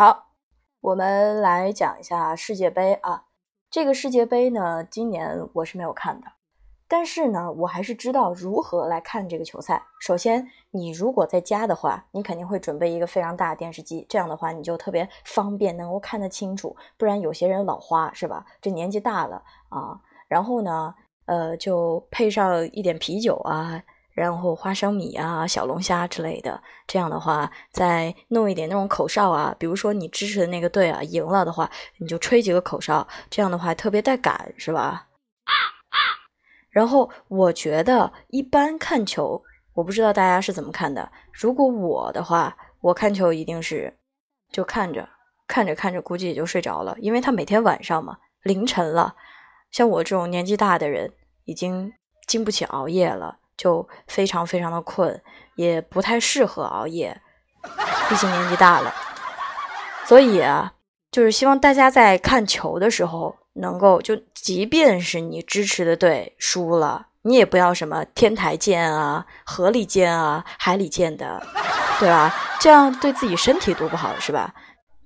好，我们来讲一下世界杯啊。这个世界杯呢，今年我是没有看的，但是呢，我还是知道如何来看这个球赛。首先，你如果在家的话，你肯定会准备一个非常大的电视机，这样的话你就特别方便，能够看得清楚。不然有些人老花是吧？这年纪大了啊。然后呢，呃，就配上一点啤酒啊。然后花生米啊、小龙虾之类的，这样的话再弄一点那种口哨啊，比如说你支持的那个队啊赢了的话，你就吹几个口哨，这样的话特别带感，是吧？然后我觉得一般看球，我不知道大家是怎么看的。如果我的话，我看球一定是就看着看着看着，估计也就睡着了，因为他每天晚上嘛，凌晨了，像我这种年纪大的人，已经经不起熬夜了。就非常非常的困，也不太适合熬夜，毕竟年纪大了。所以啊，就是希望大家在看球的时候，能够就即便是你支持的队输了，你也不要什么天台见啊、河里见啊、海里见的，对吧？这样对自己身体多不好，是吧？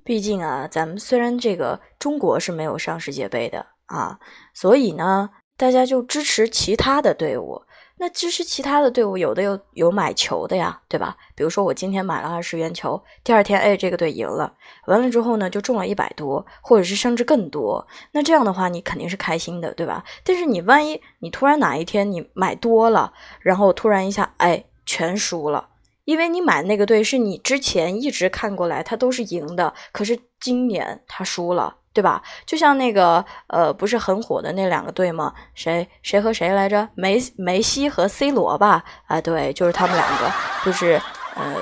毕竟啊，咱们虽然这个中国是没有上世界杯的啊，所以呢，大家就支持其他的队伍。那支持其他的队伍，有的有有买球的呀，对吧？比如说我今天买了二十元球，第二天哎这个队赢了，完了之后呢就中了一百多，或者是甚至更多。那这样的话你肯定是开心的，对吧？但是你万一你突然哪一天你买多了，然后突然一下哎全输了，因为你买那个队是你之前一直看过来他都是赢的，可是今年他输了。对吧？就像那个呃，不是很火的那两个队吗？谁谁和谁来着？梅梅西和 C 罗吧？啊，对，就是他们两个，就是呃，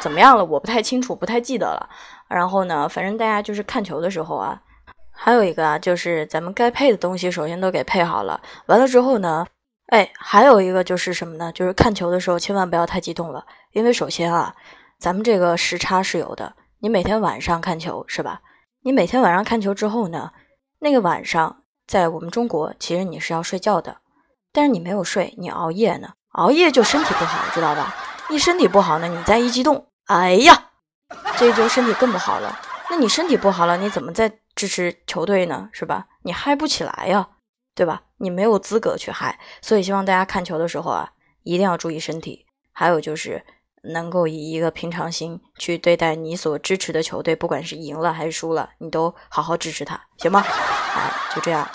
怎么样了？我不太清楚，不太记得了。然后呢，反正大家就是看球的时候啊，还有一个啊，就是咱们该配的东西首先都给配好了。完了之后呢，哎，还有一个就是什么呢？就是看球的时候千万不要太激动了，因为首先啊，咱们这个时差是有的，你每天晚上看球是吧？你每天晚上看球之后呢，那个晚上在我们中国其实你是要睡觉的，但是你没有睡，你熬夜呢，熬夜就身体不好，知道吧？你身体不好呢，你再一激动，哎呀，这就身体更不好了。那你身体不好了，你怎么再支持球队呢？是吧？你嗨不起来呀，对吧？你没有资格去嗨，所以希望大家看球的时候啊，一定要注意身体。还有就是。能够以一个平常心去对待你所支持的球队，不管是赢了还是输了，你都好好支持他，行吗？好，就这样。